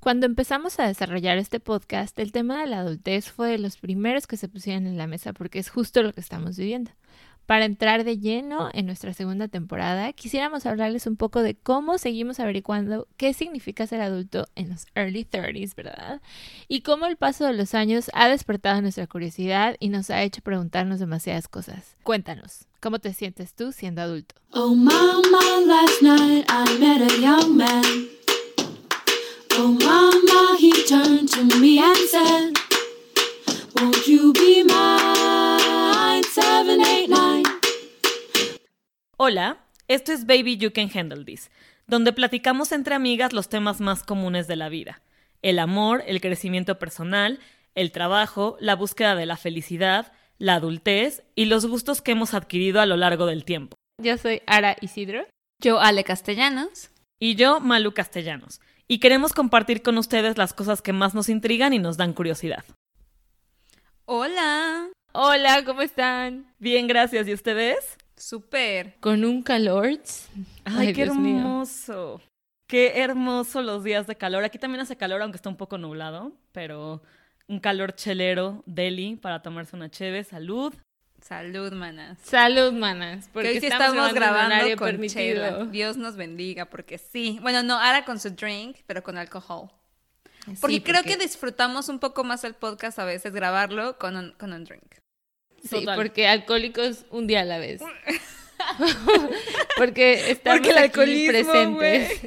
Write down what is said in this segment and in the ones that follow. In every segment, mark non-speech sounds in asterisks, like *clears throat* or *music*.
Cuando empezamos a desarrollar este podcast, el tema de la adultez fue de los primeros que se pusieron en la mesa porque es justo lo que estamos viviendo. Para entrar de lleno en nuestra segunda temporada, quisiéramos hablarles un poco de cómo seguimos averiguando qué significa ser adulto en los early 30s, ¿verdad? Y cómo el paso de los años ha despertado nuestra curiosidad y nos ha hecho preguntarnos demasiadas cosas. Cuéntanos, ¿cómo te sientes tú siendo adulto? Oh mama, last night I met a young man. Oh mama, he turned to me and said, Won't you be mine? Seven, eight, nine. Hola, esto es Baby You Can Handle This, donde platicamos entre amigas los temas más comunes de la vida. El amor, el crecimiento personal, el trabajo, la búsqueda de la felicidad, la adultez y los gustos que hemos adquirido a lo largo del tiempo. Yo soy Ara Isidro. Yo, Ale Castellanos. Y yo, Malu Castellanos. Y queremos compartir con ustedes las cosas que más nos intrigan y nos dan curiosidad. Hola. Hola, ¿cómo están? Bien, gracias. ¿Y ustedes? Súper. Con un calor. Ay, qué Dios mío. hermoso. Qué hermoso los días de calor. Aquí también hace calor, aunque está un poco nublado, pero un calor chelero, deli, para tomarse una cheve. Salud. Salud, manas. Salud, manas. Porque que hoy sí estamos, estamos grabando, grabando con permitido. chela. Dios nos bendiga, porque sí. Bueno, no, ahora con su drink, pero con alcohol. Porque creo que disfrutamos un poco más el podcast a veces grabarlo con un, con un drink. Sí, Total. porque alcohólicos un día a la vez. *laughs* porque estamos Porque el aquí presentes.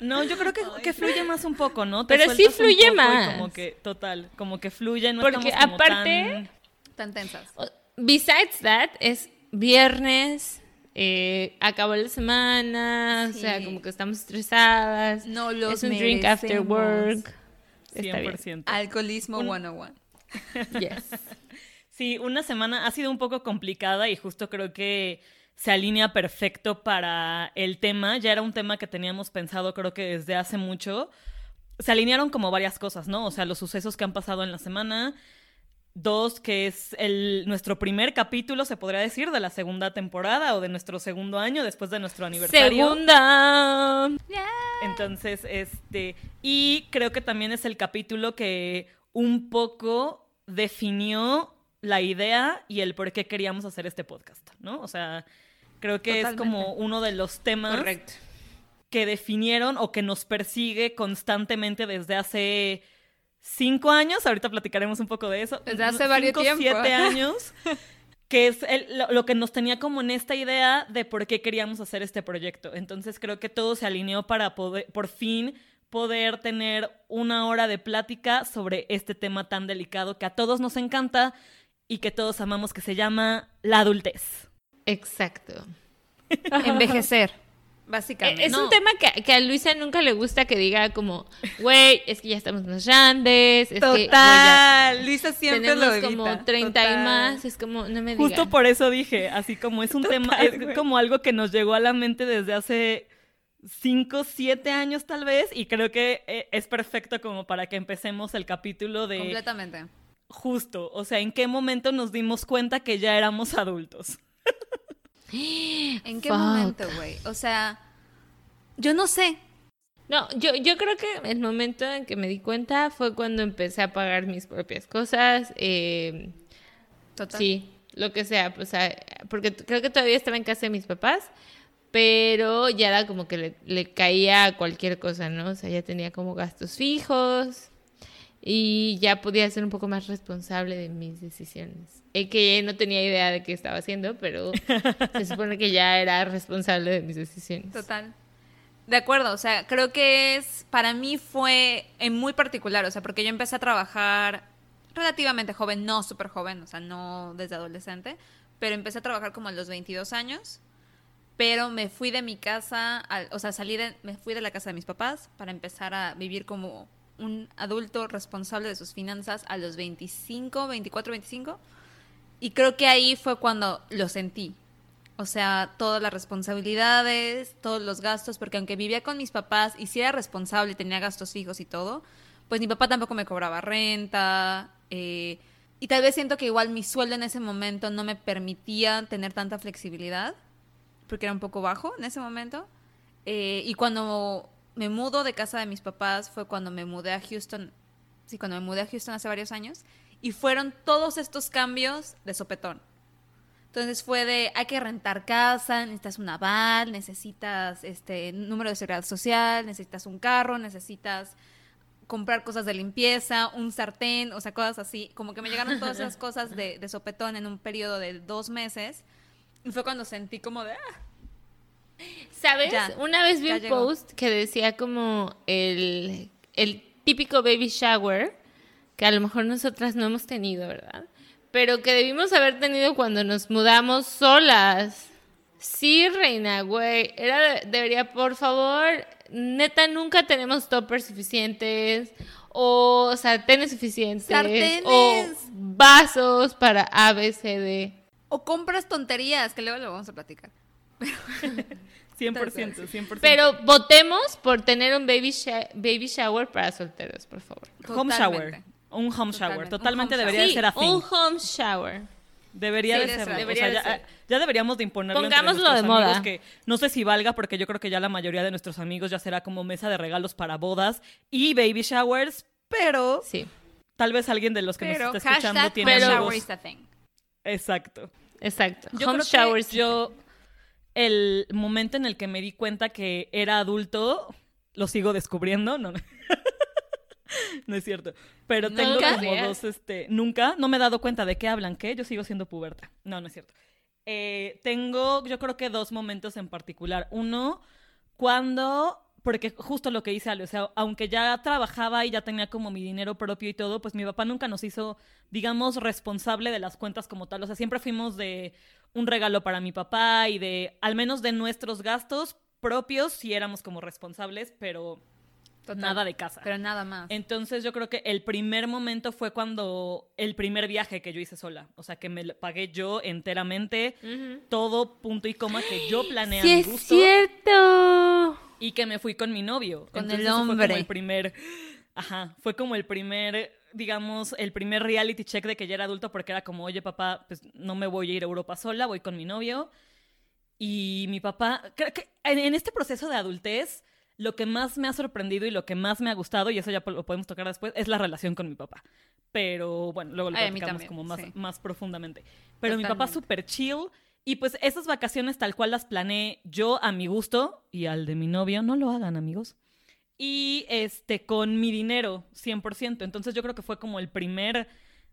No, yo creo que, que fluye más un poco, ¿no? Pero sí fluye más. Como que, total, como que fluye, no Porque estamos como aparte- Tan tensas. Besides that, es viernes, eh, acabó la semana, o sea, como que estamos estresadas. No los es un drink after merecemos. work. tan Está bien. 100%. Alcoholismo Un- 101. *laughs* Yes. Sí, una semana ha sido un poco complicada y justo creo que se alinea perfecto para el tema. Ya era un tema que teníamos pensado creo que desde hace mucho. Se alinearon como varias cosas, ¿no? O sea, los sucesos que han pasado en la semana. Dos, que es el, nuestro primer capítulo, se podría decir, de la segunda temporada o de nuestro segundo año después de nuestro aniversario. Segunda. Entonces, este, y creo que también es el capítulo que un poco definió la idea y el por qué queríamos hacer este podcast, ¿no? O sea, creo que es como uno de los temas Correcto. que definieron o que nos persigue constantemente desde hace cinco años. Ahorita platicaremos un poco de eso. Desde hace varios Cinco, tiempo. siete *laughs* años. Que es el- lo, lo que nos tenía como en esta idea de por qué queríamos hacer este proyecto. Entonces creo que todo se alineó para poder, por fin poder tener una hora de plática sobre este tema tan delicado que a todos nos encanta y que todos amamos, que se llama la adultez. Exacto. *laughs* Envejecer. Básicamente. Es No. un tema que, que a Luisa nunca le gusta que diga como, güey, es que ya estamos más grandes, es que ya Total. Luisa siempre tenemos lo evita. como 30 y más, es como, no me digas. Justo por eso dije, así como es un tema, es como algo que nos llegó a la mente desde hace cinco, siete años tal vez, y creo que eh, es perfecto como para que empecemos el capítulo de Completamente. justo, o sea, en qué momento nos dimos cuenta que ya éramos adultos. *gasps* ¿En qué Fuck. momento, güey? O sea, yo no sé. No, yo, yo creo que el momento en que me di cuenta fue cuando empecé a pagar mis propias cosas. eh, Total. sí, lo que sea, pues, ah, porque t- creo que todavía estaba en casa de mis papás, pero ya era como que le, le caía a cualquier cosa, ¿no? O sea, ya tenía como gastos fijos y ya podía ser un poco más responsable de mis decisiones. Y que no tenía idea de qué estaba haciendo, pero *laughs* se supone que ya era responsable de mis decisiones. Total. De acuerdo, o sea, creo que es, para mí fue en muy particular, o sea, porque yo empecé a trabajar relativamente joven, no súper joven, o sea, no desde adolescente, pero empecé a trabajar como a los 22 años, pero me fui de mi casa, o sea, salí de, me fui de la casa de mis papás para empezar a vivir como un adulto responsable de sus finanzas a los 25, 24, 25, y creo que ahí fue cuando lo sentí, o sea, todas las responsabilidades, todos los gastos, porque aunque vivía con mis papás y si era responsable, tenía gastos fijos y todo, pues mi papá tampoco me cobraba renta. eh, y tal vez siento que igual mi sueldo en ese momento no me permitía tener tanta flexibilidad, porque era un poco bajo en ese momento. Eh, y cuando me mudo de casa de mis papás fue cuando me mudé a Houston. Sí, cuando me mudé a Houston hace varios años. Y fueron todos estos cambios de sopetón. Entonces fue de, hay que rentar casa, necesitas un aval, necesitas este número de seguridad social, necesitas un carro, necesitas comprar cosas de limpieza, un sartén, o sea, cosas así. Como que me llegaron todas esas *laughs* cosas de, de sopetón en un periodo de dos meses. Y fue cuando sentí como de, ah, ¿Sabes? Ya, Una vez vi un llegó. post que decía como el, el típico baby shower, que a lo mejor nosotras no hemos tenido, ¿verdad? Pero que debimos haber tenido cuando nos mudamos solas. Sí, reina, güey. Era, de- debería, por favor, neta, nunca tenemos toppers suficientes o sartenes suficientes Sartenes. o vasos para A, B, C, D. o compras tonterías, que luego lo vamos a platicar. *laughs* 100%, 100%. Pero votemos por tener un baby, baby shower para solteros, por favor. home shower. Un home shower. Totalmente. Totalmente Un home debería de ser así. un home shower. Debería Sí, de ser. debería o de sea, ya, ser. ya deberíamos de imponerlo Pongámoslo de moda. amigos que no sé si valga porque yo creo que ya la mayoría de nuestros amigos ya será como mesa de regalos para bodas y baby showers, pero Sí, tal vez alguien de los que Pero nos está escuchando tiene home Pero- shower amigos. is a thing. Exacto. exacto. Yo home creo que showers. yo el momento en el que me di cuenta que era adulto lo sigo descubriendo, no. no. *laughs* No es cierto. Pero tengo ¿Nunca? como dos, este, nunca, no me he dado cuenta de qué hablan, ¿qué? Yo sigo siendo puberta. No, no es cierto. Eh, tengo, yo creo que dos momentos en particular. Uno, cuando, porque justo lo que dice Ale, o sea, aunque ya trabajaba y ya tenía como mi dinero propio y todo, pues mi papá nunca nos hizo, digamos, responsable de las cuentas como tal. O sea, siempre fuimos de un regalo para mi papá y de, al menos de nuestros gastos propios, sí éramos como responsables, pero Total. nada de casa. Pero nada más. Entonces yo creo que el primer momento fue cuando el primer viaje que yo hice sola, o sea que me lo pagué yo enteramente, todo punto y coma que yo planeé Sí, a mi es gusto cierto. Y que me fui con mi novio. Con Entonces, el eso Fue hombre. como el primer, ajá, fue como el primer, digamos, el primer reality check de que ya era adulto porque era como, oye papá, pues no me voy a ir a Europa sola, voy con mi novio. Y mi papá, creo que en, este proceso de adultez, lo que más me ha sorprendido y lo que más me ha gustado, y eso ya lo podemos tocar después, es la relación con mi papá. Pero bueno, luego lo Ay, platicamos también, como más, sí. más profundamente. Pero mi papá Totalmente. súper chill. Y pues esas vacaciones tal cual las planeé yo a mi gusto y al de mi novio. No lo hagan, amigos. Y este, con mi dinero, 100%. Entonces yo creo que fue como el primer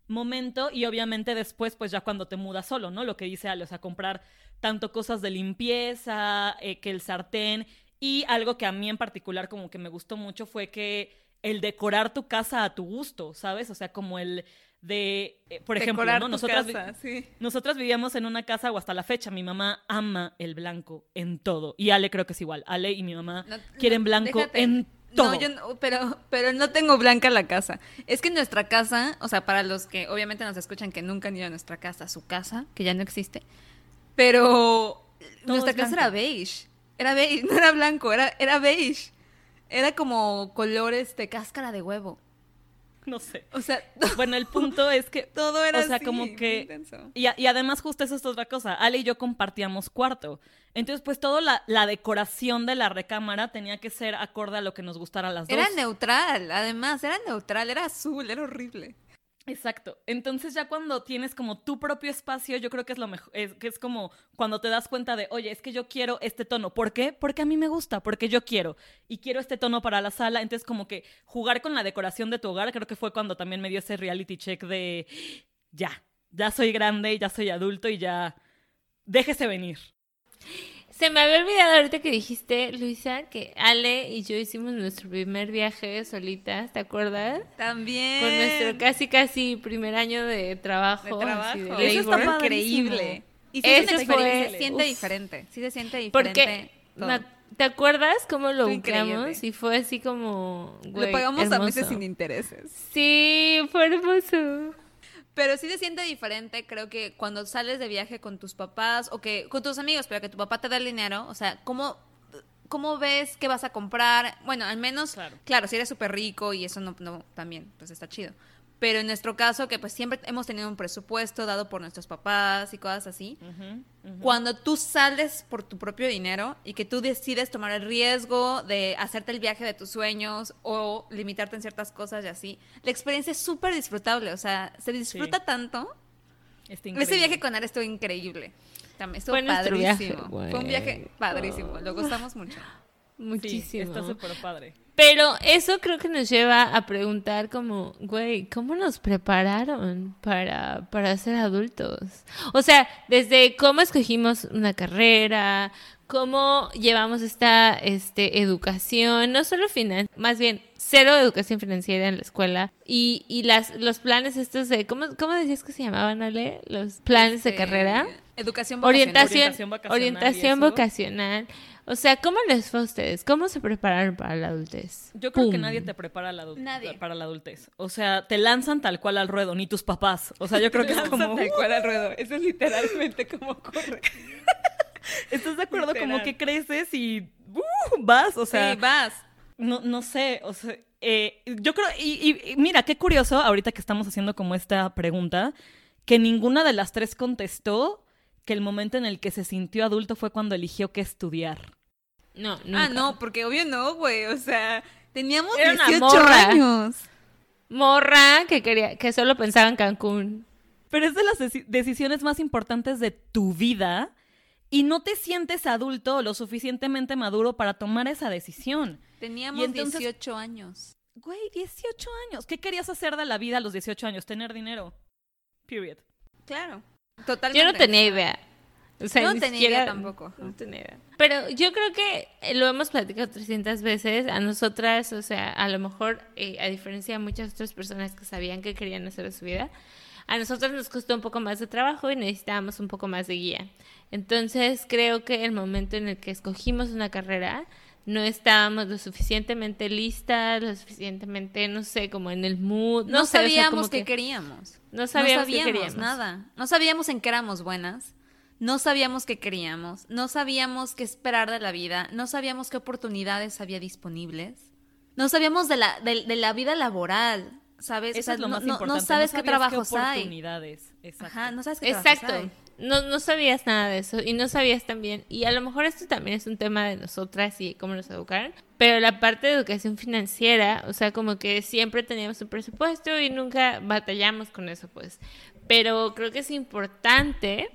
momento y obviamente después pues ya cuando te mudas solo, ¿no? Lo que dice Ale, o sea, comprar tanto cosas de limpieza, eh, que el sartén y algo que a mí en particular como que me gustó mucho fue que el decorar tu casa a tu gusto, ¿sabes? O sea, como el de, eh, por ejemplo, ¿no? Nosotras, casa, sí. nosotras vivíamos en una casa o hasta la fecha, mi mamá ama el blanco en todo y Ale creo que es igual, Ale y mi mamá No- quieren blanco déjate. en todo. No, yo no, pero, pero no tengo blanca la casa. Es que nuestra casa, o sea, para los que obviamente nos escuchan que nunca han ido a nuestra casa, su casa, que ya no existe, pero nuestra es casa era beige. Era beige, *laughs* no era blanco, era, era beige. Era como colores de cáscara de huevo. *laughs* No sé. O sea, Bueno, el punto *laughs* es que todo era o sea, así, como que intenso. y, a- y además justo eso es otra cosa. Ale y yo compartíamos cuarto. Entonces, pues toda la, la decoración de la recámara tenía que ser acorde a lo que nos gustara a las dos. Era neutral, además, era neutral, era azul, era horrible. Exacto. Entonces ya cuando tienes como tu propio espacio, yo creo que es lo mejor, es, que es como cuando te das cuenta de, oye, es que yo quiero este tono. ¿Por qué? Porque a mí me gusta, porque yo quiero. Y quiero este tono para la sala. Entonces como que jugar con la decoración de tu hogar, creo que fue cuando también me dio ese reality check de, ya, ya soy grande, ya soy adulto y ya, déjese venir. Se me había olvidado ahorita que dijiste, Luisa, que Ale y yo hicimos nuestro primer viaje solitas, ¿te acuerdas? También. Con nuestro casi casi primer año de trabajo. de trabajo. así de Eso está increíble. Y sí fue- se siente uf. diferente. Sí se siente diferente. Porque, ¿te acuerdas cómo lo buscamos? Y fue así como, Lo güey, pagamos a meses sin intereses. Sí, fue hermoso. Pero sí se siente diferente, creo que cuando sales de viaje con tus papás o que con tus amigos, pero que tu papá te da el dinero, o sea, ¿cómo, cómo ves qué vas a comprar? Bueno, al menos, Claro. claro, si eres súper rico y eso no, no, también, pues está chido. Pero en nuestro caso, que pues siempre hemos tenido un presupuesto dado por nuestros papás y cosas así, cuando tú sales por tu propio dinero y que tú decides tomar el riesgo de hacerte el viaje de tus sueños o limitarte en ciertas cosas y así, la experiencia es súper disfrutable, o sea, se disfruta tanto. Ese viaje con Ara estuvo increíble. También estuvo padrísimo. viaje. Fue un viaje padrísimo, lo gustamos mucho. Muchísimo. Sí, está súper padre. Pero eso creo que nos lleva a preguntar como, güey, ¿cómo nos prepararon para, para ser adultos? O sea, desde cómo escogimos una carrera, cómo llevamos esta este, educación, no solo financiera, más bien cero educación financiera en la escuela y, y las, los planes estos de, ¿cómo, ¿cómo decías que se llamaban, Ale? Los planes de Este, carrera. Educación vocacional. Orientación, Orientación vacacional y orientación vocacional. O sea, ¿cómo les fue a ustedes? ¿Cómo se prepararon para la adultez? Yo creo que nadie te prepara la adul- Nadie. para la adultez. O sea, te lanzan tal cual al ruedo, ni tus papás. O sea, yo creo que *laughs* es como... Tal cual al ruedo. Eso es literalmente como ocurre. *laughs* ¿Estás de acuerdo? Como Literal. que creces y ¡uh! vas, o sea... sí, vas. No, no sé, o sea, eh, yo creo, y, y- y mira, qué curioso, ahorita que estamos haciendo como esta pregunta, que ninguna de las tres contestó que el momento en el que se sintió adulto fue cuando eligió qué estudiar. No, Ah, nunca. no, porque obvio no, güey. O sea, teníamos Era una 18 morra. años. Morra que quería, que solo pensaba en Cancún. Pero es de las deci- decisiones más importantes de tu vida y no te sientes adulto o lo suficientemente maduro para tomar esa decisión. Teníamos entonces- 18 años. Güey, 18 años. ¿Qué querías hacer de la vida a los 18 años? Tener dinero. Period. Claro. Totalmente. Yo no tenía idea. O sea, no ni tenía siquiera- idea tampoco. No tenía idea. Pero yo creo que lo hemos platicado 300 veces. A nosotras, o sea, a lo mejor, eh, a diferencia de muchas otras personas que sabían que querían hacer su vida, a nosotros nos costó un poco más de trabajo y necesitábamos un poco más de guía. Entonces, creo que el momento en el que escogimos una carrera, no estábamos lo suficientemente listas, lo suficientemente, no sé, como en el mood. No, No, sé, o sea, sabíamos que queríamos. No sabíamos, qué sabíamos queríamos. nada. No sabíamos en qué éramos buenas. No sabíamos qué queríamos. No sabíamos qué esperar de la vida. No sabíamos qué oportunidades había disponibles. No sabíamos de la, de, de la vida laboral, ¿sabes? O Eso sea, es lo no, más no- importante. no sabes qué sabías trabajos hay. oportunidades. Exacto. Ajá, no sabes qué trabajos Exacto. hay. No, no sabías nada de eso y no sabías también, y a lo mejor esto también es un tema de nosotras y cómo nos educaron, pero la parte de educación financiera, o sea, como que siempre teníamos un presupuesto y nunca batallamos con eso, pues. Pero creo que es importante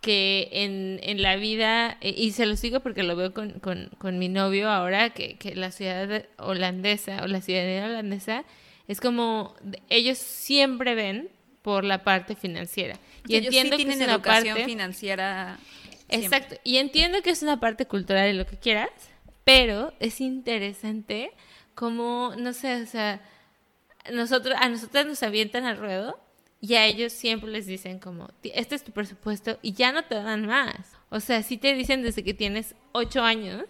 que en, en la vida, eh, y se los digo porque lo veo con, con, con mi novio ahora, que, que la ciudad holandesa o la ciudadanía holandesa es como, ellos siempre ven por la parte financiera. Y Ellos entiendo sí que es una educación parte... financiera. siempre. Exacto. Y entiendo que es una parte cultural y lo que quieras, pero es interesante como, no sé, o sea, nosotros, a nosotras nos avientan al ruedo y a ellos siempre les dicen como, "Ti- este es tu presupuesto y ya no te dan más. O sea, sí te dicen desde que tienes ocho años,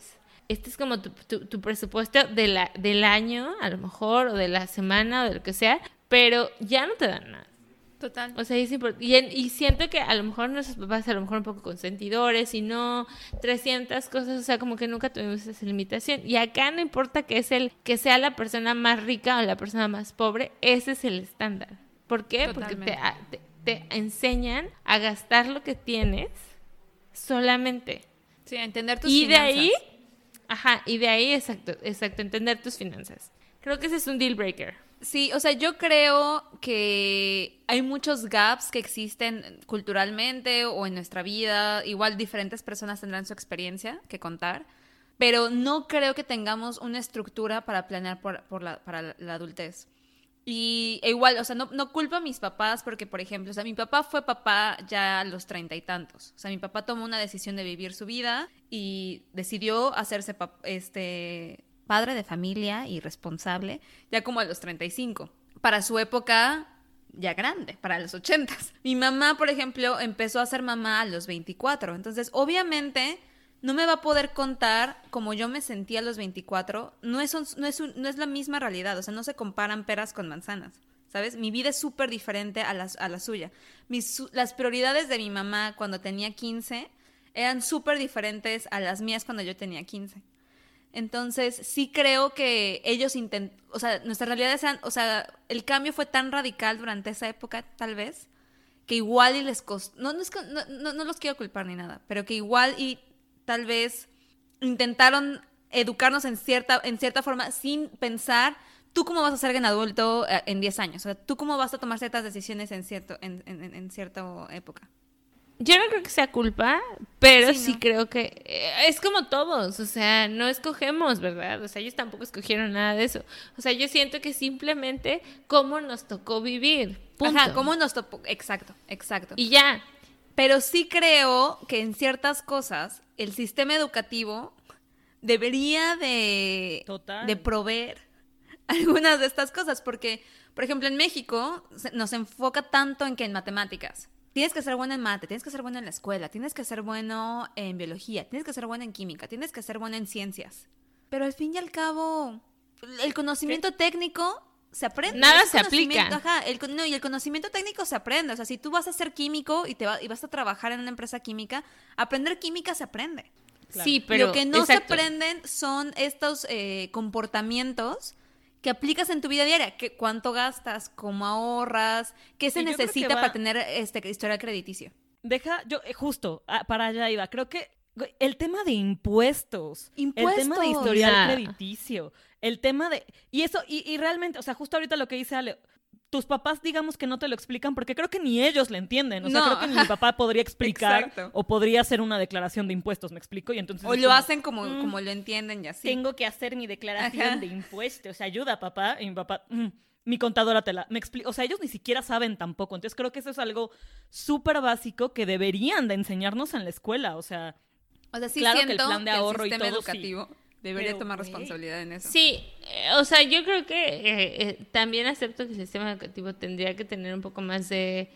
este es como tu, tu- tu presupuesto de la, del año, a lo mejor, o de la semana, o de lo que sea, pero ya no te dan más. Total. O sea, es y, en- y siento que a lo mejor nuestros papás a lo mejor un poco consentidores y no 300 cosas, o sea, como que nunca tuvimos esa limitación. Y acá no importa que es el que sea la persona más rica o la persona más pobre, ese es el estándar. ¿Por qué? Porque te, Totalmente. te, te enseñan a gastar lo que tienes solamente. Sí, a entender tus Y de finanzas. ahí, ajá, y de ahí, exacto, exacto, entender tus finanzas. Creo que ese es un deal breaker. Sí, o sea, yo creo que hay muchos gaps que existen culturalmente o en nuestra vida. Igual diferentes personas tendrán su experiencia que contar, pero no creo que tengamos una estructura para planear por, por la, para la adultez. Y e igual, o sea, no, no culpo a mis papás porque, por ejemplo, o sea, mi papá fue papá ya a los treinta y tantos. O sea, mi papá tomó una decisión de vivir su vida y decidió hacerse este padre de familia y responsable ya como a los 35. Para su época ya grande, para los 80. Mi mamá, por ejemplo, empezó a ser mamá a los 24. Entonces, obviamente, no me va a poder contar como yo me sentía a los 24. No es, no es, no es la misma realidad, o sea, no se comparan peras con manzanas. ¿Sabes? Mi vida es súper diferente a, las- a la suya. Mis, las prioridades de mi mamá cuando tenía 15 eran súper diferentes a las mías cuando yo tenía 15. Entonces, sí creo que ellos intentan, o sea, nuestras realidades eran, o sea, el cambio fue tan radical durante esa época, tal vez, que igual y les costó, no, no, no- no los quiero culpar ni nada, pero que igual y tal vez intentaron educarnos en cierta, en cierta forma sin pensar tú cómo vas a ser en adulto eh, en 10 años, o sea, tú cómo vas a tomar ciertas decisiones en, cierto, en, en, cierta época. Yo no creo que sea culpa, pero Sí, sí, ¿no? creo que eh, es como todos, o sea, no escogemos, ¿verdad? O sea, ellos tampoco escogieron nada de eso. O sea, yo siento que simplemente cómo nos tocó vivir. Punto. Ajá, ¿cómo nos topó? Exacto, exacto. Y ya. Pero sí creo que en ciertas cosas el sistema educativo debería de, Total. de proveer *laughs* algunas de estas cosas, porque, por ejemplo, en México se- nos enfoca tanto en que en matemáticas. Tienes que ser bueno en mate, tienes que ser bueno en la escuela, tienes que ser bueno en biología, tienes que ser bueno en química, tienes que ser bueno en ciencias. Pero al fin y al cabo, el conocimiento técnico se aprende. Nada se aplica. Ajá, el, no, y el conocimiento técnico se aprende. O sea, si tú vas a ser químico y, te va- y vas a trabajar en una empresa química, aprender química se aprende. Claro. Sí, pero Lo que no exacto. se aprenden son estos eh, comportamientos que aplicas en tu vida diaria. Que, ¿Cuánto gastas? ¿Cómo ahorras? ¿Qué se que necesita va- para tener este historial crediticio? Deja, yo, eh, justo, ah, para allá iba. Creo que el tema de impuestos, el tema de Impuestos. historial Ya. crediticio, el tema de. Y eso, y, y realmente, o sea, justo ahorita lo que dice Ale. Tus papás, digamos que no te lo explican porque creo que ni ellos le entienden. O sea, No, creo que ni mi papá podría explicar *laughs* Exacto. o podría hacer una declaración de impuestos, ¿me explico? Y entonces O lo como, hacen como, mm, como lo entienden y así. Tengo que hacer mi declaración Ajá. de impuestos. Ayuda, papá. Y mi papá, "Mm, mi contadora te la. Me o sea, ellos ni siquiera saben tampoco. Entonces creo que eso es algo súper básico que deberían de enseñarnos en la escuela. O sea, O sea, sí Claro que el siento plan de ahorro y el sistema todo, sí. educativo debería Pero, tomar responsabilidad en eso. Sí, eh, o sea, yo creo que eh, eh, también acepto que el sistema educativo tendría que tener un poco más de,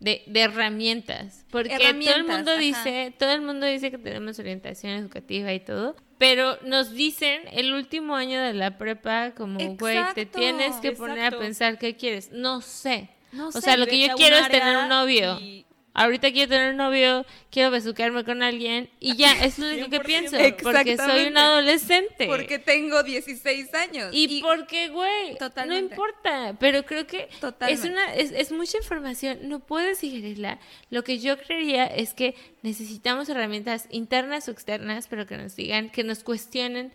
de, de herramientas. Porque todo el mundo ajá. dice, todo el mundo dice que tenemos orientación educativa y todo, pero nos dicen el último año de la prepa como, güey, te tienes que poner a pensar qué quieres. No sé. No o sé, sea, lo que yo quiero es tener un novio. y- Ahorita quiero tener un novio, quiero besuquearme con alguien y ya, es lo único que 100%. *laughs* pienso, porque soy un adolescente. Porque tengo 16 años. Y, porque, güey, no importa, pero creo que es una es, es mucha información, no puedes digerirla. Lo que yo creería es que necesitamos herramientas internas o externas, pero que nos digan, que nos cuestionen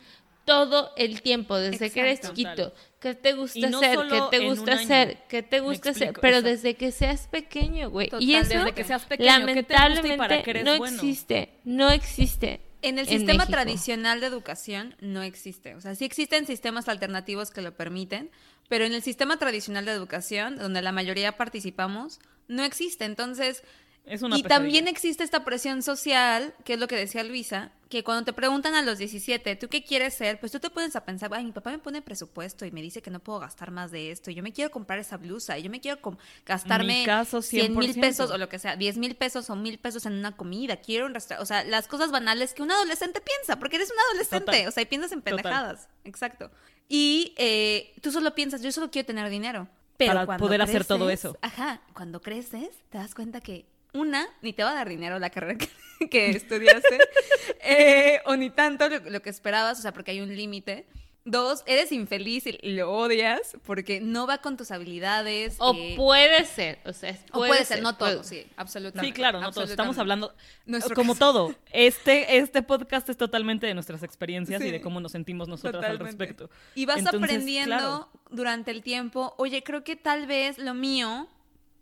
todo el tiempo, desde que eres chiquito, qué te gusta no hacer, qué te gusta hacer, qué te gusta hacer, pero desde que seas pequeño, güey. Y eso desde que seas pequeño, ¿qué te gusta y lamentablemente para qué eres no bueno? existe, no existe. En el sistema México. tradicional de educación no existe. O sea, sí existen sistemas alternativos que lo permiten, pero en el sistema tradicional de educación, donde la mayoría participamos, no existe. Entonces, Es una y pesadilla. también existe esta presión social, que es lo que decía Luisa, que cuando te preguntan a los 17, ¿tú qué quieres ser? Pues tú te pones a pensar, ay, mi papá me pone presupuesto y me dice que no puedo gastar más de esto, y yo me quiero comprar esa blusa, y yo me quiero gastarme caso, 100 mil 100%. pesos o lo que sea, 10 mil pesos o mil pesos en una comida, quiero un restaurante, o sea, las cosas banales que un adolescente piensa, porque eres un adolescente, Total. o sea, y piensas en Total. pendejadas, exacto. Y eh, tú solo piensas, yo solo quiero tener dinero. Pero Para poder hacer todo eso. Ajá, cuando creces te das cuenta que una, ni te va a dar dinero la carrera que, *laughs* que estudiaste, *laughs* eh, o ni tanto lo, lo que esperabas, o sea, porque hay un límite. Dos, eres infeliz y, lo odias porque no va con tus habilidades. O eh, puede ser, o sea, o puede ser, no todo, sí, absolutamente. Sí, claro, no todos. Estamos hablando, Nuestro como caso. todo, este, este podcast es totalmente de nuestras experiencias y de cómo nos sentimos nosotras al respecto. Y vas Entonces, aprendiendo claro. durante el tiempo, oye, creo que tal vez lo mío,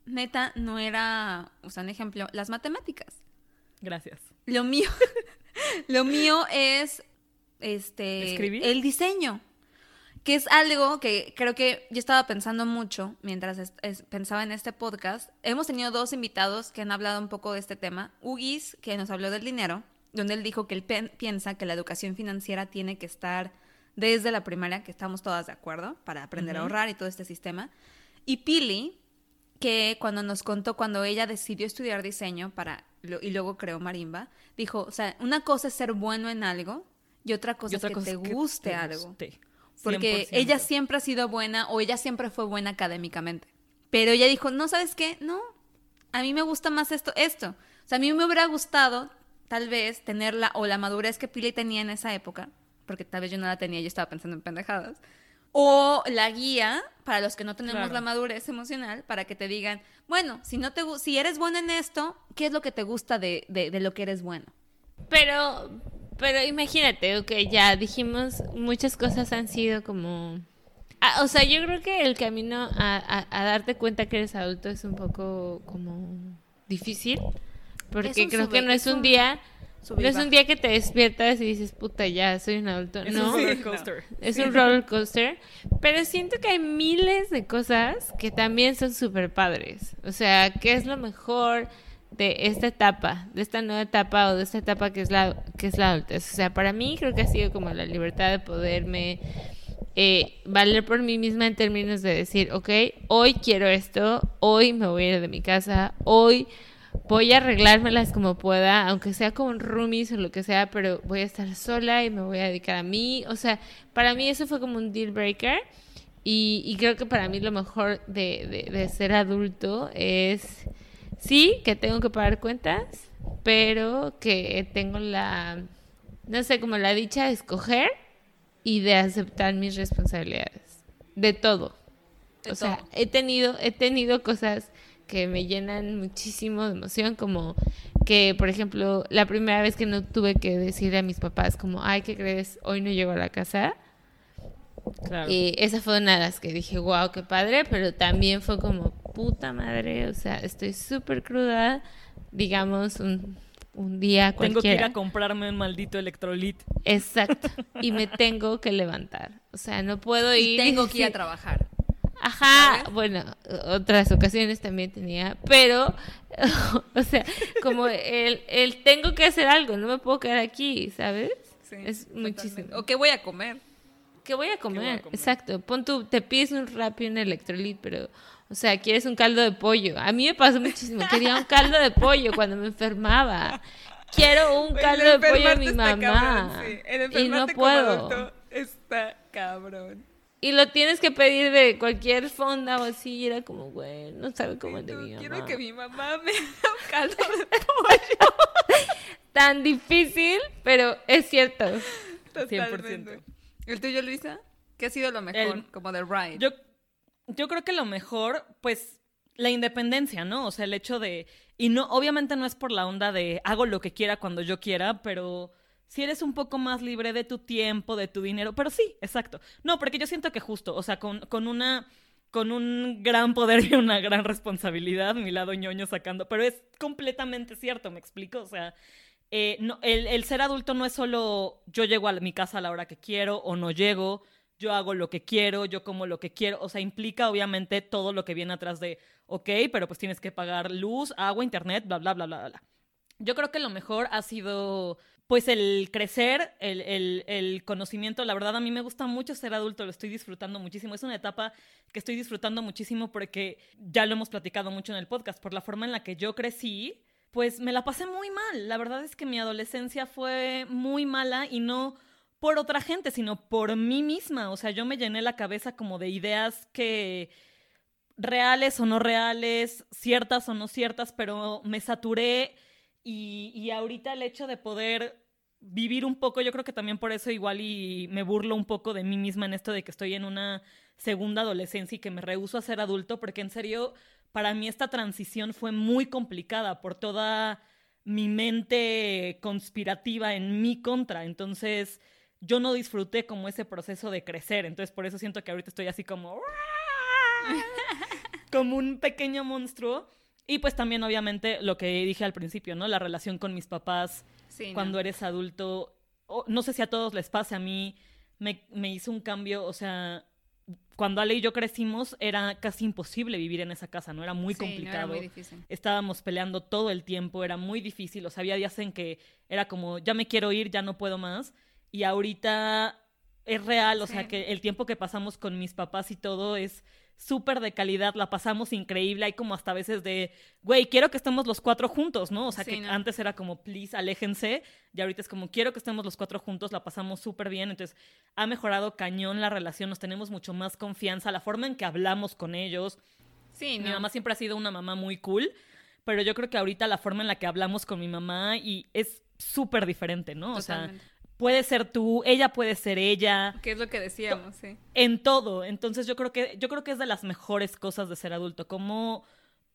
neta, no era, o sea, un ejemplo, las matemáticas. Gracias. Lo mío, *laughs* lo mío es este ¿Escribir? el diseño. Que es algo que creo que yo estaba pensando mucho mientras es- es- pensaba en este podcast. Hemos tenido dos invitados que han hablado un poco de este tema. Ugis, que nos habló del dinero, donde él dijo que él pen- piensa que la educación financiera tiene que estar desde la primaria, que estamos todas de acuerdo, para aprender a ahorrar y todo este sistema. Y Pili, que cuando nos contó cuando ella decidió estudiar diseño para y luego creó marimba, dijo, o sea, una cosa es ser bueno en algo y otra cosa Y otra es que cosa te es que guste te algo. guste. Porque 100%. ella siempre ha sido buena o ella siempre fue buena académicamente. Pero ella dijo, no, ¿sabes qué? No, a mí me gusta más esto, esto. O sea, a mí me hubiera gustado tal vez tener la, o la madurez que Pili tenía en esa época porque tal vez yo no la tenía y yo estaba pensando en pendejadas. O la guía para los que no tenemos Claro. la madurez emocional, para que te digan, bueno, si, no te, si eres bueno en esto, ¿qué es lo que te gusta de, de, de lo que eres bueno? Pero, pero imagínate, ok, ya dijimos, muchas cosas han sido como... Ah, o sea, yo creo que el camino a, a- a darte cuenta que eres adulto es un poco como difícil. Porque creo sube- que no es es un un día... No es un día que te despiertas y dices, puta, ya soy un adulto. Es no, un roller coaster. es un roller coaster. Pero siento que hay miles de cosas que también son súper padres. O sea, ¿qué es lo mejor de esta etapa, de esta nueva etapa o de esta etapa que es la, que es la adultez? O sea, para mí creo que ha sido como la libertad de poderme eh, valer por mí misma en términos de decir, ok, hoy quiero esto, hoy me voy a ir de mi casa, hoy voy a arreglármelas como pueda, aunque sea con roomies o lo que sea, pero voy a estar sola y me voy a dedicar a mí. O sea, para mí eso fue como un deal breaker. Y, y creo que para mí lo mejor de, de- de ser adulto es, sí, que tengo que pagar cuentas, pero que tengo la, no sé, como la dicha de escoger y de aceptar mis responsabilidades. De todo. De o sea, he tenido, he tenido cosas que me llenan muchísimo de emoción, como que, por ejemplo, la primera vez que no tuve que decirle a mis papás como, ay, ¿qué crees? Hoy no llego a la casa. Claro. Y esa fue una de las que dije, wow, qué padre, pero también fue como, puta madre, o sea, estoy súper cruda, digamos, un, un día Tengo que ir cualquiera. a comprarme un maldito electrolit. Exacto, y me tengo que levantar, o sea, no puedo ir. Y tengo que ir a *laughs* trabajar. Ajá, ¿sabes? bueno, otras ocasiones también tenía, pero, *laughs* o sea, como el, el tengo que hacer algo, no me puedo quedar aquí, ¿sabes? es muchísimo. ¿O qué voy a comer? ¿Qué voy a comer? comer? Exacto, pon tu, te pides un rap y un electrolit, pero, o sea, quieres un caldo de pollo. A mí me pasó muchísimo, quería un caldo de pollo cuando me enfermaba. Quiero un caldo de pollo enfermarte mi mamá. cabrón, sí. El y no enfermarte como puedo. adulto está cabrón. Y lo tienes que pedir de cualquier fonda o así. Y era como, güey, no sabe cómo es de mi Quiero mamá. que mi mamá me haga un caldo de *laughs* pollo. Tan difícil, pero es cierto. Totalmente. ¿El tuyo, Luisa? ¿Qué ha sido lo mejor? El- como de ride. Yo, yo creo que lo mejor, pues, la independencia, ¿no? O sea, el hecho de. Y no, obviamente no es por la onda de hago lo que quiera cuando yo quiera, pero si eres un poco más libre de tu tiempo, de tu dinero. Pero sí, exacto. No, porque yo siento que justo, o sea, con, con una. Con un gran poder y una gran responsabilidad, mi lado ñoño sacando. Pero es completamente cierto, ¿me explico? O sea, eh, el, el ser adulto no es solo yo llego a mi casa a la hora que quiero o no llego, yo hago lo que quiero, yo como lo que quiero, o sea, implica obviamente todo lo que viene atrás de, ok, pero pues tienes que pagar luz, agua, internet, bla, bla, bla, bla, bla. Yo creo que lo mejor ha sido pues el crecer, el, el, conocimiento. La verdad a mí me gusta mucho ser adulto, lo estoy disfrutando muchísimo. Es una etapa que estoy disfrutando muchísimo porque ya lo hemos platicado mucho en el podcast, por la forma en la que yo crecí, pues me la pasé muy mal. La verdad es que mi adolescencia fue muy mala y no por otra gente, sino por mí misma. O sea, yo me llené la cabeza como de ideas que reales o no reales, ciertas o no ciertas, pero me saturé y, y ahorita el hecho de poder vivir un poco, yo creo que también por eso igual y me burlo un poco de mí misma en esto de que estoy en una segunda adolescencia y que me rehuso a ser adulto, porque en serio, para mí esta transición fue muy complicada por toda mi mente conspirativa en mi contra. Entonces, yo no disfruté como ese proceso de crecer. Entonces, por eso siento que ahorita estoy así como... *laughs* como un pequeño monstruo. Y pues también, obviamente, lo que dije al principio, ¿no? La relación con mis papás Sí, no. cuando eres adulto. no sé si a todos les pase, a mí me, me hizo un cambio, o sea, cuando Ale y yo crecimos era casi imposible vivir en esa casa, ¿no? Era muy Sí, no, era complicado. muy difícil. Estábamos peleando todo el tiempo, era muy difícil, o sea, había días en que era como, ya me quiero ir, ya no puedo más. Y ahorita es real, o sea, que el tiempo que pasamos con mis papás y todo es súper de calidad, la pasamos increíble, hay como hasta veces de, güey, quiero que estemos los cuatro juntos, ¿no? O sea, Sí, que ¿no? antes era como, please, aléjense, y ahorita es como, quiero que estemos los cuatro juntos, la pasamos súper bien, entonces ha mejorado cañón la relación, nos tenemos mucho más confianza, la forma en que hablamos con ellos, Sí, mi mamá siempre ha sido una mamá muy cool, pero yo creo que ahorita la forma en la que hablamos con mi mamá y es súper diferente, ¿no? O sea, Puedes ser tú, ella puede ser ella, Que es lo que decíamos, sí. en todo. Entonces yo creo que, yo creo que es de las mejores cosas de ser adulto, como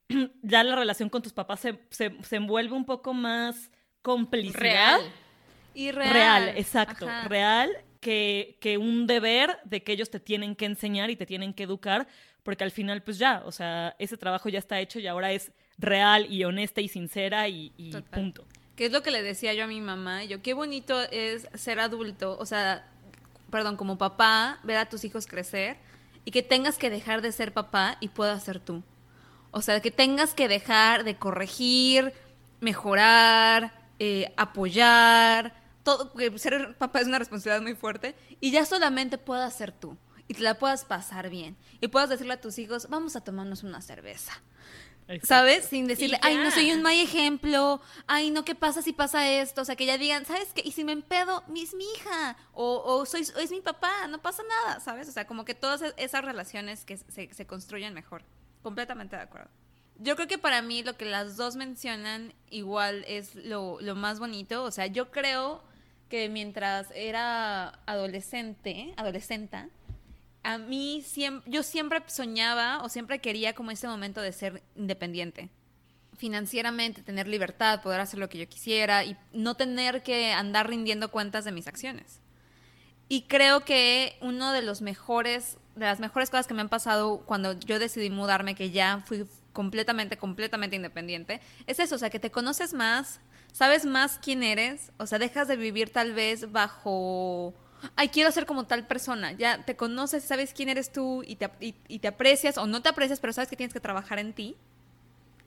*clears throat* ya la relación con tus papás se, se, se envuelve un poco más complicidad. Real. Y real. Real, exacto, Ajá. real, que, que un deber de que ellos te tienen que enseñar y te tienen que educar, porque al final, pues ya, o sea, ese trabajo ya está hecho y ahora es real y honesta y sincera y, y punto. Que es lo que le decía yo a mi mamá. Yo, qué bonito es ser adulto, o sea, perdón, como papá, ver a tus hijos crecer y que tengas que dejar de ser papá y puedas ser tú. O sea, que tengas que dejar de corregir, mejorar, eh, apoyar, todo, porque ser papá es una responsabilidad muy fuerte y ya solamente puedas ser tú y te la puedas pasar bien y puedas decirle a tus hijos, vamos a tomarnos una cerveza. Exacto. ¿Sabes? Sin decirle, ay, no soy un mal ejemplo, ay, no, ¿qué pasa si pasa esto? O sea, que ya digan, ¿sabes qué? Y si me empedo, mi- es mi hija, o, o soy, o es mi papá, no pasa nada, ¿sabes? O sea, como que todas esas relaciones que se, se construyen mejor. Completamente de acuerdo. Yo creo que para mí lo que las dos mencionan igual es lo, lo más bonito. O sea, yo creo que mientras era adolescente, adolescenta, a mí siempre, yo siempre soñaba o siempre quería como ese momento de ser independiente. Financieramente, tener libertad, poder hacer lo que yo quisiera y no tener que andar rindiendo cuentas de mis acciones. Y creo que uno de los mejores, de las mejores cosas que me han pasado cuando yo decidí mudarme, que ya fui completamente, completamente independiente, es eso, o sea, que te conoces más, sabes más quién eres, o sea, dejas de vivir tal vez bajo, ay, quiero ser como tal persona, ya te conoces, sabes quién eres tú y te, y, y te aprecias o no te aprecias, pero sabes que tienes que trabajar en ti.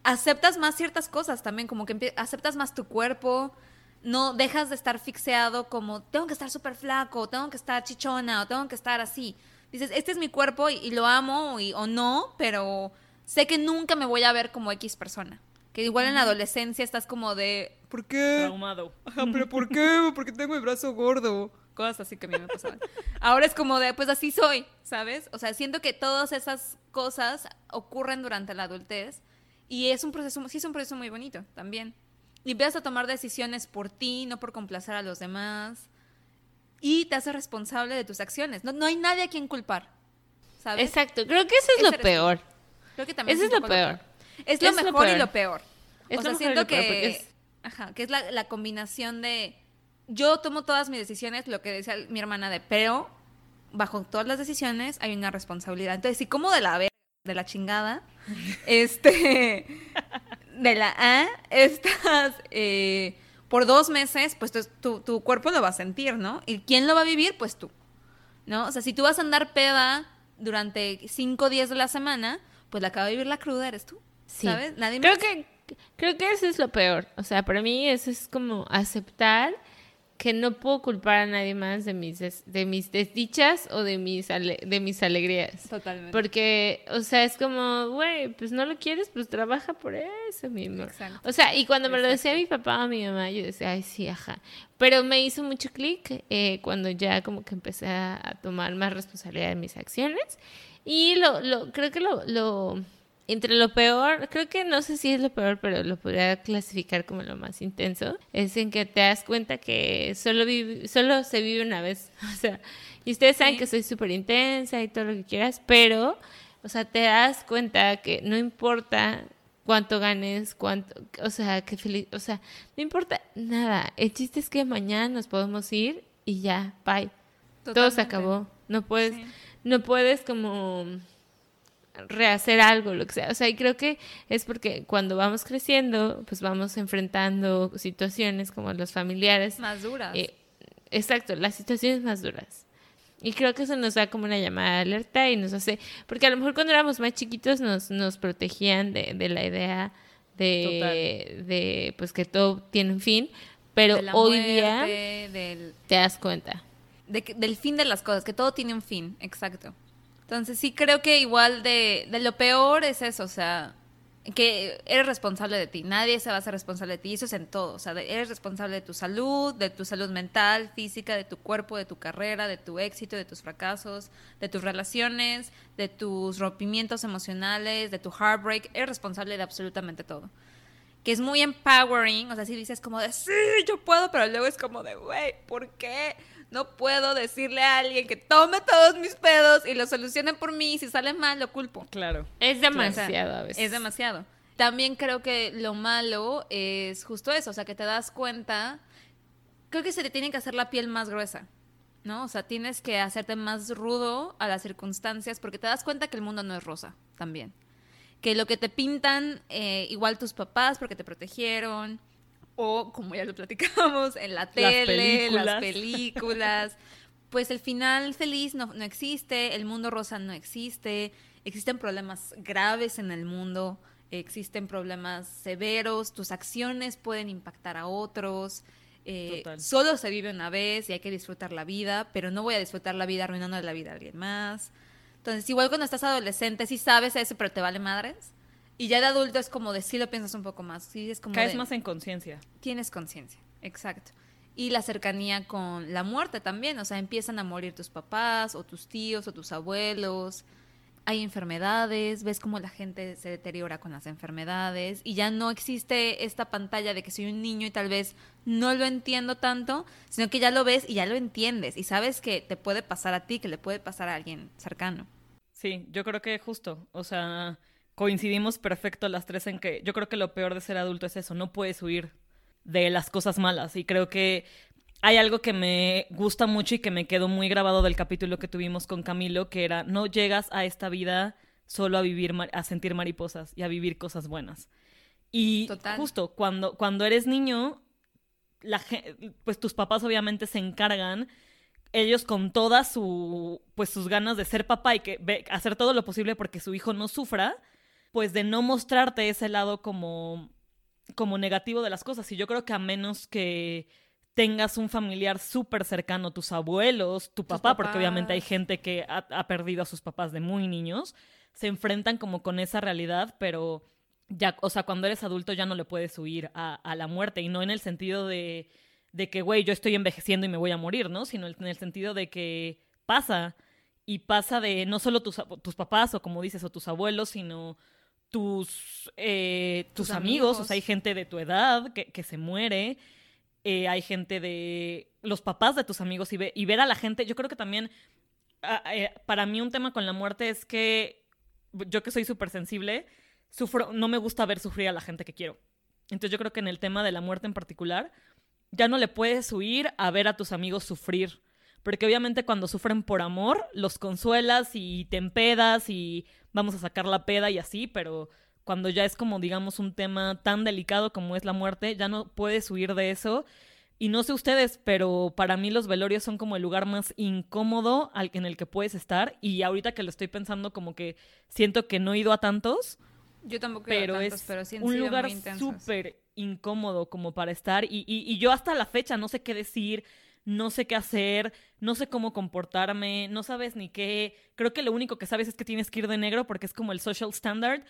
Aceptas más ciertas cosas también, como que aceptas más tu cuerpo, no dejas de estar fixeado como tengo que estar súper flaco, tengo que estar chichona o tengo que estar así. Dices, este es mi cuerpo y, y lo amo y- o no, pero sé que nunca me voy a ver como X persona. Que igual en la adolescencia estás como de, ¿por qué? Traumado. Ajá, *laughs* pero ¿por qué? Porque tengo el brazo gordo. Cosas así que a mí me pasaban. Ahora es como de, pues así soy, ¿sabes? O sea, siento que todas esas cosas ocurren durante la adultez y es un proceso, sí es un proceso muy bonito también. Y empiezas a tomar decisiones por ti, no por complacer a los demás. Y te haces responsable de tus acciones. No, no hay nadie a quien culpar, ¿sabes? Exacto, creo que eso es Ese lo tú. peor. Creo que también Eso un es lo peor. Es lo Es mejor y lo peor. Es o sea, siento que, es- ajá, que es la, la combinación de yo tomo todas mis decisiones, lo que decía mi hermana de, pero bajo todas las decisiones hay una responsabilidad. Entonces, si como de la ver- de la chingada, *laughs* este, de la A, estás eh, por dos meses, pues tu, tu, cuerpo lo va a sentir, ¿no? ¿Y quién lo va a vivir? Pues tú. ¿no? O sea, si tú vas a andar peda durante cinco días de la semana, pues la que va a vivir la cruda eres tú. Sí. ¿Sabes? Nadie Creo más. que, creo que eso es lo peor. O sea, para mí eso es como aceptar que no puedo culpar a nadie más de mis, des- de mis desdichas o de mis, ale- de mis alegrías. Totalmente. Porque, o sea, es como, güey, pues no lo quieres, pues trabaja por eso, mi amor. Exacto. O sea, y cuando me lo decía mi papá o mi mamá, yo decía, ay, sí, ajá. Pero me hizo mucho clic eh, cuando ya como que empecé a, a tomar más responsabilidad de mis acciones. Y lo, lo creo que lo, lo, entre lo peor, creo que no sé si es lo peor, pero lo podría clasificar como lo más intenso, es en que te das cuenta que solo, vive- solo se vive una vez. *laughs* O sea, y ustedes saben Sí. que soy súper intensa y todo lo que quieras, pero, o sea, te das cuenta que no importa cuánto ganes, cuánto, o sea, que feliz, o sea, no importa nada. El chiste es que mañana nos podemos ir y ya, bye. Todo se acabó. No puedes, Sí. no puedes como rehacer algo, lo que sea. O sea, y creo que es porque cuando vamos creciendo, pues vamos enfrentando situaciones como los familiares. Más duras. Eh, exacto, las situaciones más duras. Y creo que eso nos da como una llamada de alerta y nos hace, porque a lo mejor cuando éramos más chiquitos nos, nos protegían de, de la idea de, de pues que todo tiene un fin, pero De hoy día del, te das cuenta. de que- del fin de las cosas, que todo tiene un fin, exacto. Entonces sí creo que igual de, de lo peor es eso, o sea, que eres responsable de ti, nadie se va a hacer responsable de ti, eso es en todo, o sea, eres responsable de tu salud, de tu salud mental, física, de tu cuerpo, de tu carrera, de tu éxito, de tus fracasos, de tus relaciones, de tus rompimientos emocionales, de tu heartbreak, eres responsable de absolutamente todo. que es muy empowering, o sea, si dices como de, sí, yo puedo, pero luego es como de, güey, ¿por qué no puedo decirle a alguien que tome todos mis pedos y lo solucione por mí y si sale mal lo culpo? Claro. Es demasiado a veces. Es demasiado. También creo que lo malo es justo eso, o sea, que te das cuenta, creo que se te tiene que hacer la piel más gruesa, ¿no? O sea, tienes que hacerte más rudo a las circunstancias porque te das cuenta que el mundo no es rosa también. Que lo que te pintan, eh, igual tus papás porque te protegieron, o como ya lo platicamos, en la tele, las películas. películas, pues el final feliz no, no existe, el mundo rosa no existe, existen problemas graves en el mundo, existen problemas severos, tus acciones pueden impactar a otros. eh, solo se vive una vez y hay que disfrutar la vida, pero no voy a disfrutar la vida arruinando la vida a alguien más. Entonces, igual cuando estás adolescente, sí sabes eso, pero te vale madres. Y ya de adulto es como de sí lo piensas un poco más. Sí, es como Caes de- más en conciencia. tienes conciencia, exacto. Y la cercanía con la muerte también, o sea, empiezan a morir tus papás o tus tíos o tus abuelos. Hay enfermedades, ves cómo la gente se deteriora con las enfermedades y ya no existe esta pantalla de que soy un niño y tal vez no lo entiendo tanto, sino que ya lo ves y ya lo entiendes y sabes que te puede pasar a ti, que le puede pasar a alguien cercano. Sí, yo creo que justo, o sea, coincidimos perfecto las tres en que yo creo que lo peor de ser adulto es eso, no puedes huir de las cosas malas y creo que hay algo que me gusta mucho y que me quedó muy grabado del capítulo que tuvimos con Camilo, que era no llegas a esta vida solo a vivir a sentir mariposas y a vivir cosas buenas. Y Total. justo cuando cuando eres niño la pues tus papás obviamente se encargan ellos con toda su pues sus ganas de ser papá y que ve- hacer todo lo posible porque su hijo no sufra, pues de no mostrarte ese lado como como negativo de las cosas. Y yo creo que a menos que tengas un familiar súper cercano, tus abuelos, tu papá, porque obviamente hay gente que ha, ha perdido a sus papás de muy niños, se enfrentan como con esa realidad, pero ya, o sea, cuando eres adulto ya no le puedes huir a, a la muerte y no en el sentido de, de que, güey, yo estoy envejeciendo y me voy a morir, ¿no? Sino en el sentido de que pasa y pasa de no solo tus, tus papás o como dices, o tus abuelos, sino tus, eh, tus, Tus amigos. amigos. o sea, hay gente de tu edad que, que se muere, eh, hay gente de los papás de tus amigos y, ve- y ver a la gente, yo creo que también, ah, eh, para mí un tema con la muerte es que yo que soy súper sensible, sufro, no me gusta ver sufrir a la gente que quiero. Entonces yo creo que en el tema de la muerte en particular, ya no le puedes huir a ver a tus amigos sufrir. Porque obviamente cuando sufren por amor, los consuelas y te empedas y vamos a sacar la peda y así, pero cuando ya es como, digamos, un tema tan delicado como es la muerte, ya no puedes huir de eso. Y no sé ustedes, pero para mí los velorios son como el lugar más incómodo al, en el que puedes estar. Y ahorita que lo estoy pensando, como que siento que no he ido a tantos, Yo tampoco he ido a pero tantos, es pero sí han un sido lugar súper incómodo como para estar y, y- y yo hasta la fecha no sé qué decir, no sé qué hacer, no sé cómo comportarme, no sabes ni qué, creo que lo único que sabes es que tienes que ir de negro porque es como el social standard,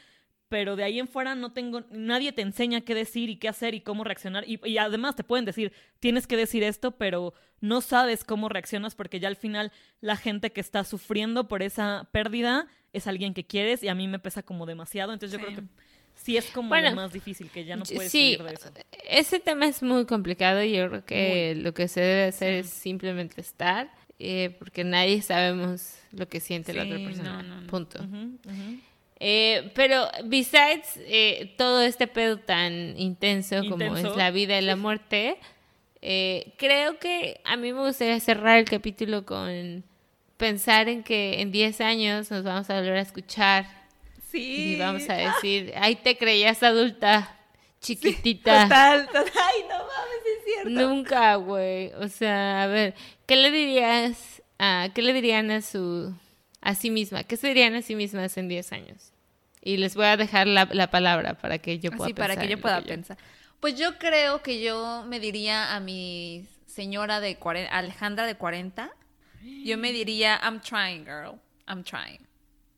pero de ahí en fuera no tengo, nadie te enseña qué decir y qué hacer y cómo reaccionar. Y, y además te pueden decir, tienes que decir esto, pero no sabes cómo reaccionas porque ya al final la gente que está sufriendo por esa pérdida es alguien que quieres y a mí me pesa como demasiado, entonces yo Sí. creo que sí es como Bueno, lo más difícil, que ya no puedes sí, huir de eso. ese tema es muy complicado y yo creo que lo que se debe hacer es simplemente estar, eh, porque nadie sabemos lo que siente la otra persona. no, no, no. Punto. Eh, pero besides eh, todo este pedo tan intenso, como Intenso. es la vida y la muerte, creo que a mí me gustaría cerrar el capítulo con pensar en que en 10 años nos vamos a volver a escuchar Sí. y vamos a decir, ay, te creías adulta, chiquitita. Total, total. *laughs* Ay, no mames, es cierto. Nunca, güey. O sea, a ver, ¿qué le dirías a, qué le dirían a su, a sí misma? ¿Qué se dirían a sí mismas en 10 años? Y les voy a dejar la, la palabra para que yo pueda para pensar que yo pueda pensar. Pues yo creo que yo me diría a mi señora de 40, Alejandra de 40, yo me diría, I'm trying, girl, I'm trying.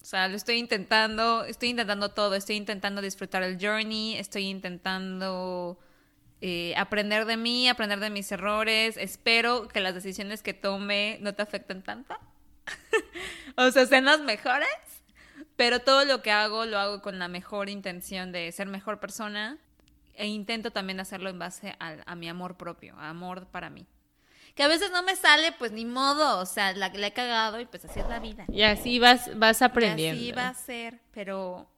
O sea, lo estoy intentando, estoy intentando todo, estoy intentando disfrutar el journey, estoy intentando eh, aprender de mí, aprender de mis errores, espero que las decisiones que tome no te afecten tanto. *laughs* o sea, sean las mejores. Pero todo lo que hago lo hago con la mejor intención de ser mejor persona. e intento también hacerlo en base a, a mi amor propio, amor para mí. Que a veces no me sale, pues ni modo, o sea, la, la he cagado y pues así es la vida. Y así vas, vas Y aprendiendo. así va a ser, pero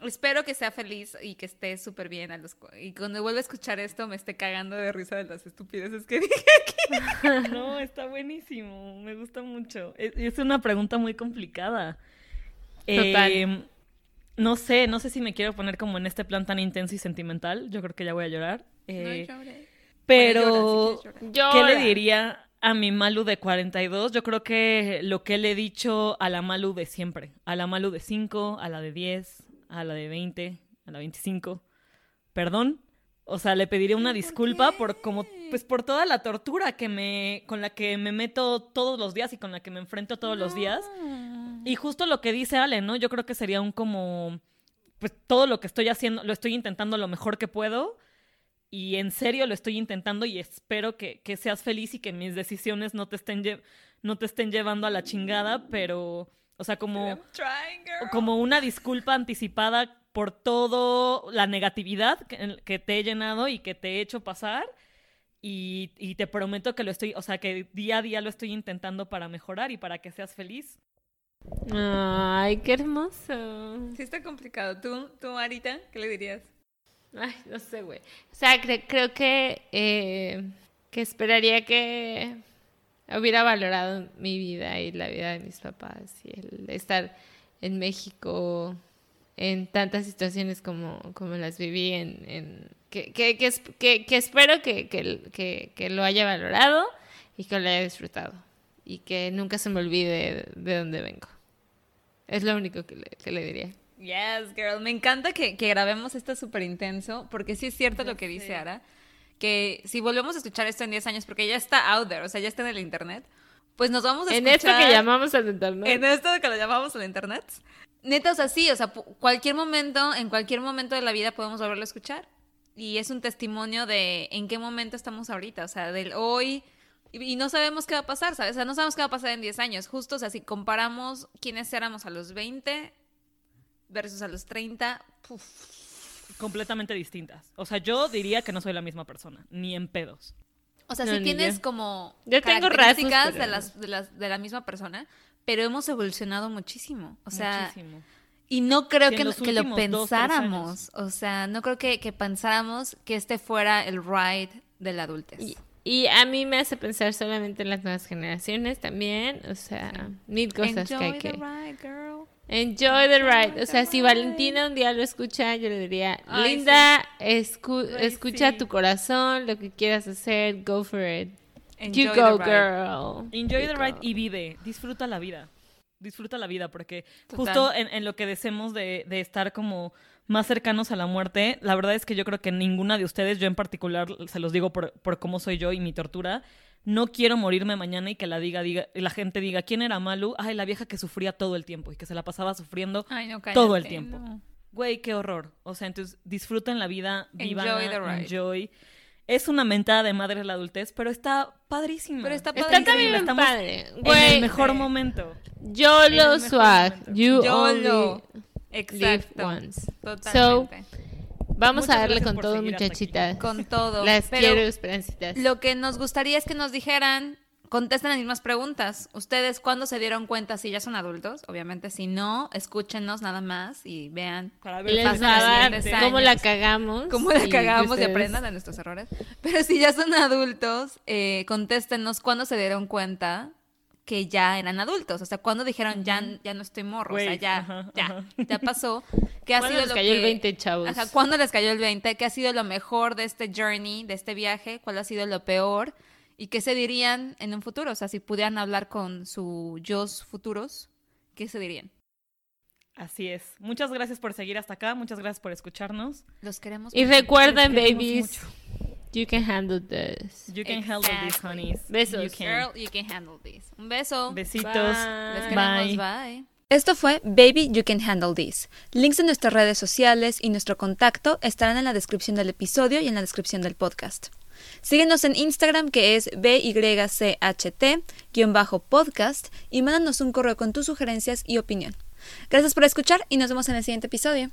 espero que sea feliz y que esté súper bien. A los, cu- y cuando vuelva a escuchar esto me esté cagando de risa de las estupideces que *laughs* dije. *laughs* No, está buenísimo. Me gusta mucho. Es, es una pregunta muy complicada. Total. Eh, no sé, no sé si me quiero poner como en este plan tan intenso y sentimental. Yo creo que ya voy a llorar. Eh, pero, llora, Llora. ¿qué le diría a mi Malu de 42? Yo creo que lo que le he dicho a la Malu de siempre. A la Malu de 5, a la de 10, a la de 20, a la 25. Perdón. O sea, le pediría una disculpa por como pues por toda la tortura que me con la que me meto todos los días y con la que me enfrento todos los días. Y justo lo que dice Ale, ¿no? Yo creo que sería un como pues todo lo que estoy haciendo, lo estoy intentando lo mejor que puedo y en serio lo estoy intentando y espero que, que seas feliz y que mis decisiones no te estén no te estén llevando a la chingada, pero o sea, como como una disculpa anticipada por todo la negatividad que, que te he llenado y que te he hecho pasar. Y, y te prometo que lo estoy, o sea, que día a día lo estoy intentando para mejorar y para que seas feliz. Ay, qué hermoso. Sí está complicado. ¿Tú, tú Marita, qué le dirías? Ay, no sé, güey. O sea, cre- creo que, eh, que esperaría que hubiera valorado mi vida y la vida de mis papás y el estar en México en tantas situaciones como, como las viví en... en- que, que, que, que- espero que, lo haya valorado y que lo haya disfrutado y que nunca se me olvide de, de dónde vengo. Es lo único que le diría. Yes, girl. Me encanta que, que grabemos esto súper intenso, porque sí es cierto lo que dice Ara, que si volvemos a escuchar esto en 10 años, porque ya está out there, o sea, ya está en el internet, pues nos vamos a En escuchar... esto que llamamos al internet. En esto que lo llamamos el internet. Neta, o sea, sí, o sea, cualquier momento, en cualquier momento de la vida podemos volverlo a escuchar. Y es un testimonio de en qué momento estamos ahorita, o sea, del hoy. Y no sabemos qué va a pasar, ¿sabes? O sea, no sabemos qué va a pasar en 10 años. Justo, o sea, si comparamos quiénes éramos a los 20 versus a los 30, puf, Completamente distintas. O sea, yo diría que no soy la misma persona, ni en pedos. O sea, No, sí ni tienes yo. como Yo tengo características rasgos, pero de, las, de, las, de la misma persona, pero hemos evolucionado muchísimo. O sea, Muchísimo. Y no creo Sí, en que, que lo últimos dos, pensáramos. O sea, no creo que, que pensáramos que este fuera el ride de la adultez. Y, y a mí me hace pensar solamente en las nuevas generaciones también. O sea, mil cosas que hay Enjoy que... the ride, girl. Enjoy the ride. O sea, si. Valentina un día lo escucha, yo le diría, Ay, Linda, escu- Ay, escucha sí. tu corazón, lo que quieras hacer, go for it. Enjoy you the go, ride. girl. Enjoy You the ride y vive. Disfruta la vida. Disfruta la vida porque Total. justo en, en lo que deseamos de, de estar como más cercanos a la muerte, la verdad es que yo creo que ninguna de ustedes, yo en particular, se los digo por, por cómo soy yo y mi tortura, no quiero morirme mañana y que la, diga, diga, la gente diga, ¿quién era Malu? Ay, la vieja que sufría todo el tiempo y que se la pasaba sufriendo Ay, no, todo el tiempo. no. Güey, qué horror. O sea, entonces disfruten la vida, vivan, Enjoy the ride. enjoy. Es una mentada de madre la adultez, pero está padrísima. Pero está también Estamos padre. en el mejor momento. YOLO en el mejor swag. momento. You YOLO. only live Exacto. once. Totalmente. Vamos Muchas a darle con todo, muchachitas. Con todo. *laughs* Las Pero quiero, esperancitas. Lo que nos gustaría es que nos dijeran, contesten las mismas preguntas. ¿Ustedes cuándo se dieron cuenta si ya son adultos? Obviamente, si no, escúchenos nada más y vean Para Les pasan va a los dar siguientes cómo la cagamos. cómo la y cagamos y aprendan de nuestros errores. Pero si ya son adultos, eh, contéstenos cuándo se dieron cuenta que ya eran adultos. O sea, cuándo dijeron, ya, ya no estoy morro. o sea, ya, ajá, ya, ajá. ya pasó. *laughs* ¿Qué ha ¿Cuándo sido les lo cayó el que- 20, chavos? Ajá, ¿cuándo les cayó el 20? ¿Qué ha sido lo mejor de este journey, de este viaje? ¿Cuál ha sido lo peor? ¿Y qué se dirían en un futuro? O sea, si pudieran hablar con su yo futuros, ¿qué se dirían? Así es. Muchas gracias por seguir hasta acá. Muchas gracias por escucharnos. Los queremos. Y recuerden, queremos babies, you can handle this. You can handle this, honeys. Besos. You can. Girl, you can handle this. Un beso. Besitos. Les Bye. queremos. Bye. Esto fue Baby You Can Handle This. Links de nuestras redes sociales y nuestro contacto estarán en la descripción del episodio y en la descripción del podcast. Síguenos en Instagram que es BYCHT-podcast y mándanos un correo con tus sugerencias y opinión. Gracias por escuchar y nos vemos en el siguiente episodio.